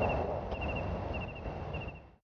you